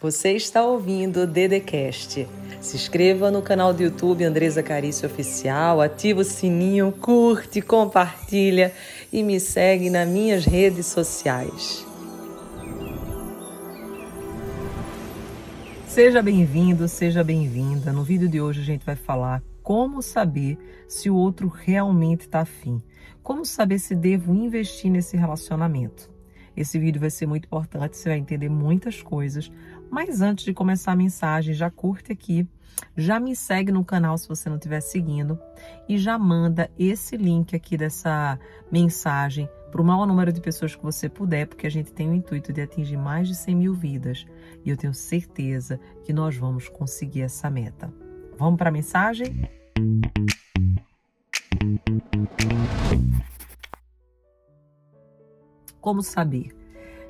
Você está ouvindo o Dedecast. Se inscreva no canal do YouTube Andresa Carício Oficial, ativa o sininho, curte, compartilha e me segue nas minhas redes sociais. Seja bem-vindo, seja bem-vinda. No vídeo de hoje a gente vai falar como saber se o outro realmente está afim. Como saber se devo investir nesse relacionamento. Esse vídeo vai ser muito importante, você vai entender muitas coisas. Mas antes de começar a mensagem, já curte aqui, já me segue no canal se você não estiver seguindo e já manda esse link aqui dessa mensagem para o maior número de pessoas que você puder, porque a gente tem o intuito de atingir mais de 100 mil vidas e eu tenho certeza que nós vamos conseguir essa meta. Vamos para a mensagem? Como saber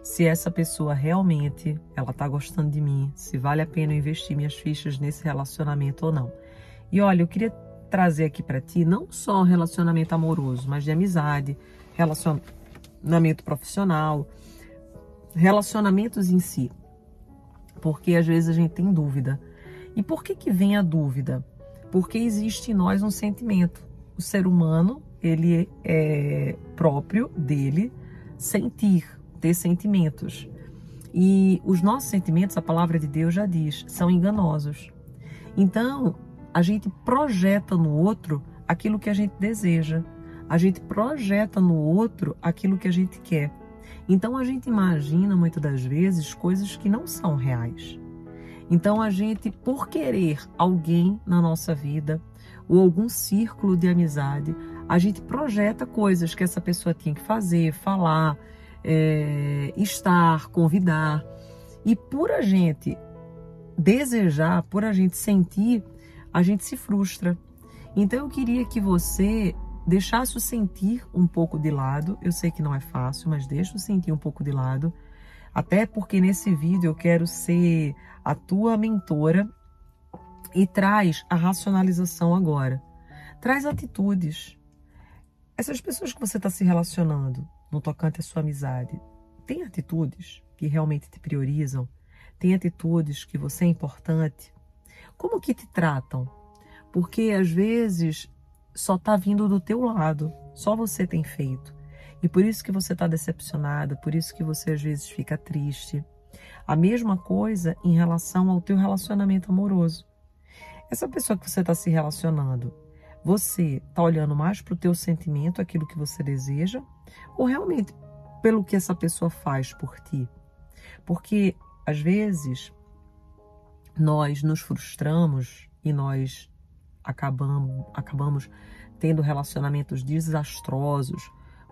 se essa pessoa realmente ela está gostando de mim, se vale a pena investir minhas fichas nesse relacionamento ou não? E olha, eu queria trazer aqui para ti não só relacionamento amoroso, mas de amizade, relacionamento profissional, relacionamentos em si. Porque às vezes a gente tem dúvida. E por que que vem a dúvida? Porque existe em nós um sentimento. O ser humano, ele é próprio dele sentir, ter sentimentos. E os nossos sentimentos, a palavra de Deus já diz, são enganosos. Então, a gente projeta no outro aquilo que a gente deseja. A gente projeta no outro aquilo que a gente quer. Então a gente imagina muitas das vezes coisas que não são reais. Então a gente, por querer alguém na nossa vida ou algum círculo de amizade, a gente projeta coisas que essa pessoa tinha que fazer, falar, é, estar, convidar. E por a gente desejar, por a gente sentir, a gente se frustra. Então eu queria que você deixasse o sentir um pouco de lado. Eu sei que não é fácil, mas deixa o sentir um pouco de lado. Até porque nesse vídeo eu quero ser a tua mentora e traz a racionalização agora. Traz atitudes. Essas pessoas que você está se relacionando no tocante à sua amizade, tem atitudes que realmente te priorizam? Tem atitudes que você é importante? Como que te tratam? Porque às vezes só está vindo do teu lado, só você tem feito. E por isso que você está decepcionada, por isso que você às vezes fica triste. A mesma coisa em relação ao teu relacionamento amoroso. Essa pessoa que você está se relacionando, você está olhando mais para o teu sentimento, aquilo que você deseja, ou realmente pelo que essa pessoa faz por ti? Porque às vezes nós nos frustramos e nós acabamos, acabamos tendo relacionamentos desastrosos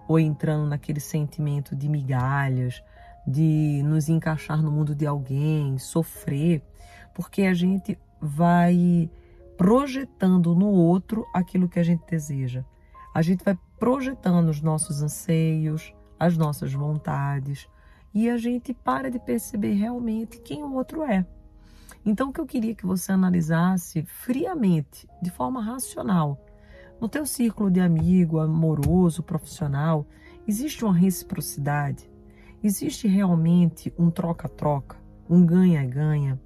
ou entrando naquele sentimento de migalhas, de nos encaixar no mundo de alguém, sofrer, porque a gente vai projetando no outro aquilo que a gente deseja. A gente vai projetando os nossos anseios, as nossas vontades, e a gente para de perceber realmente quem o outro é. Então, o que eu queria que você analisasse friamente, de forma racional, no teu círculo de amigo, amoroso, profissional, existe uma reciprocidade? Existe realmente um troca-troca, um ganha-ganha?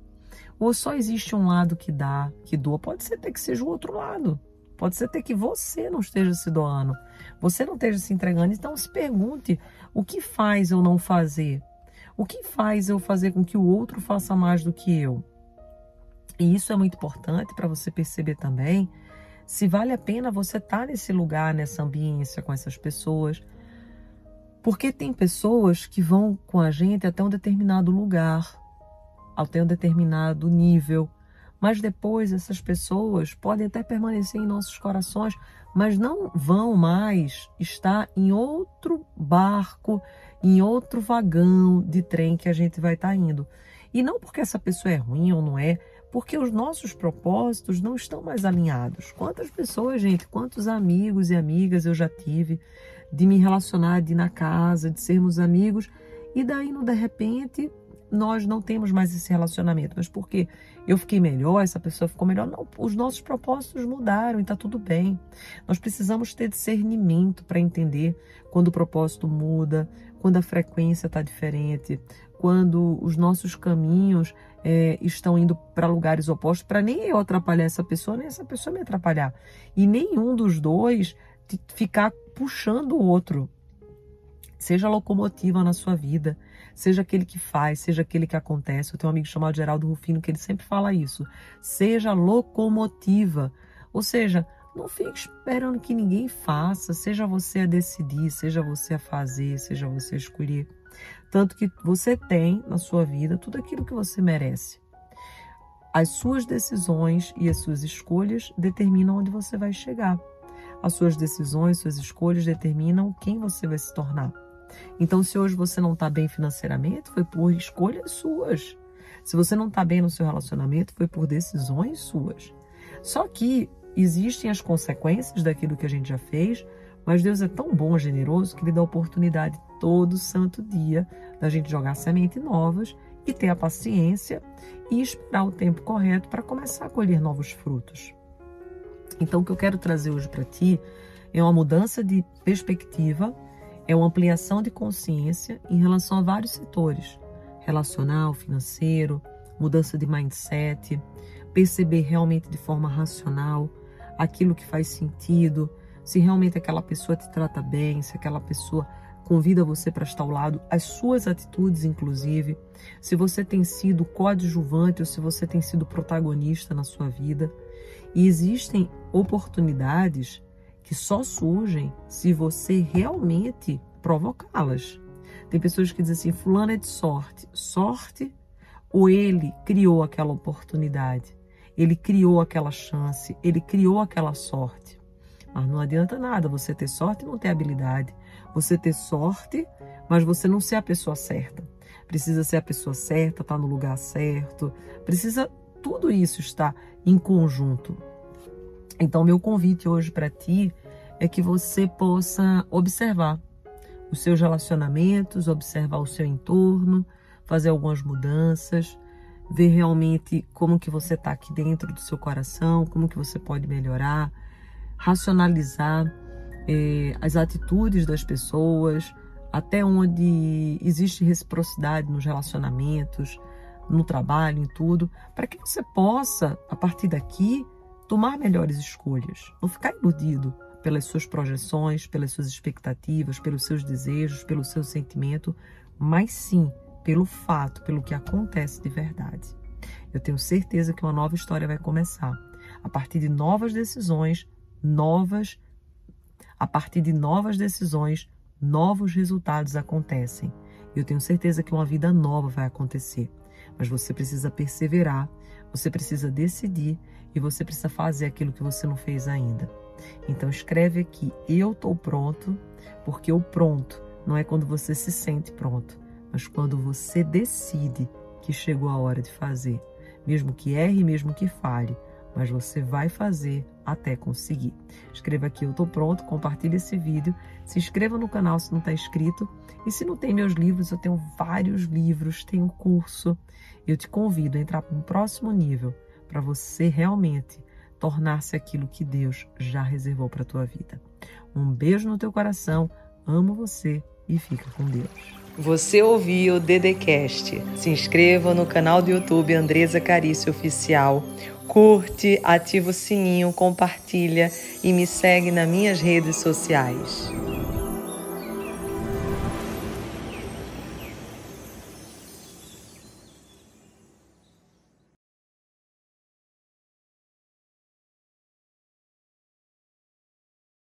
Ou só existe um lado que dá, que doa? Pode ser até que seja o outro lado. Pode ser até que você não esteja se doando, você não esteja se entregando. Então se pergunte: o que faz eu não fazer? O que faz eu fazer com que o outro faça mais do que eu? E isso é muito importante para você perceber também se vale a pena você estar tá nesse lugar, nessa ambiência com essas pessoas. Porque tem pessoas que vão com a gente até um determinado lugar, até um determinado nível, mas depois essas pessoas podem até permanecer em nossos corações, mas não vão mais estar em outro barco, em outro vagão de trem que a gente vai estar tá indo. E não porque essa pessoa é ruim ou não é, porque os nossos propósitos não estão mais alinhados. Quantas pessoas, gente, quantos amigos e amigas eu já tive de me relacionar, de ir na casa, de sermos amigos, e daí, no de repente, nós não temos mais esse relacionamento. Mas porque eu fiquei melhor, essa pessoa ficou melhor. Não, os nossos propósitos mudaram e está tudo bem. Nós precisamos ter discernimento para entender quando o propósito muda, quando a frequência está diferente, quando os nossos caminhos é, estão indo para lugares opostos, para nem eu atrapalhar essa pessoa, nem essa pessoa me atrapalhar. E nenhum dos dois ficar puxando o outro. Seja locomotiva na sua vida, seja aquele que faz, seja aquele que acontece. Eu tenho um amigo chamado Geraldo Rufino que ele sempre fala isso. Seja locomotiva. Ou seja, não fique esperando que ninguém faça, seja você a decidir, seja você a fazer, seja você a escolher. Tanto que você tem na sua vida tudo aquilo que você merece. As suas decisões e as suas escolhas determinam onde você vai chegar. As suas decisões, suas escolhas determinam quem você vai se tornar. Então, se hoje você não está bem financeiramente, foi por escolhas suas. Se você não está bem no seu relacionamento, foi por decisões suas. Só que existem as consequências daquilo que a gente já fez, mas Deus é tão bom generoso que Ele dá oportunidade todo santo dia da gente jogar semente novas e ter a paciência e esperar o tempo correto para começar a colher novos frutos. Então, o que eu quero trazer hoje para ti é uma mudança de perspectiva é uma ampliação de consciência em relação a vários setores: relacional, financeiro, mudança de mindset, perceber realmente de forma racional aquilo que faz sentido, se realmente aquela pessoa te trata bem, se aquela pessoa convida você para estar ao lado, as suas atitudes, inclusive, se você tem sido coadjuvante ou se você tem sido protagonista na sua vida. E existem oportunidades que só surgem se você realmente provocá-las. Tem pessoas que dizem assim: Fulano é de sorte. Sorte ou ele criou aquela oportunidade? Ele criou aquela chance, ele criou aquela sorte. Mas não adianta nada você ter sorte e não ter habilidade. Você ter sorte, mas você não ser a pessoa certa. Precisa ser a pessoa certa, estar tá no lugar certo. Precisa tudo isso estar em conjunto. Então, meu convite hoje para ti é que você possa observar os seus relacionamentos, observar o seu entorno, fazer algumas mudanças, ver realmente como que você está aqui dentro do seu coração, como que você pode melhorar, racionalizar eh, as atitudes das pessoas, até onde existe reciprocidade nos relacionamentos, no trabalho, em tudo, para que você possa, a partir daqui, tomar melhores escolhas, não ficar iludido pelas suas projeções, pelas suas expectativas, pelos seus desejos, pelo seu sentimento, mas sim pelo fato, pelo que acontece de verdade. Eu tenho certeza que uma nova história vai começar a partir de novas decisões, novas a partir de novas decisões, novos resultados acontecem. Eu tenho certeza que uma vida nova vai acontecer. Mas você precisa perseverar, você precisa decidir e você precisa fazer aquilo que você não fez ainda. Então escreve aqui: eu estou pronto, porque o pronto não é quando você se sente pronto, mas quando você decide que chegou a hora de fazer. Mesmo que erre, mesmo que falhe, mas você vai fazer até conseguir. Escreva aqui, eu estou pronto, compartilhe esse vídeo, se inscreva no canal se não está inscrito. E se não tem meus livros, eu tenho vários livros, tenho curso. Eu te convido a entrar para um próximo nível para você realmente tornar-se aquilo que Deus já reservou para a tua vida. Um beijo no teu coração, amo você e fica com Deus. Você ouviu o Dedecast. Se inscreva no canal do YouTube Andresa Carício Oficial. Curte, ativa o sininho, compartilha e me segue nas minhas redes sociais.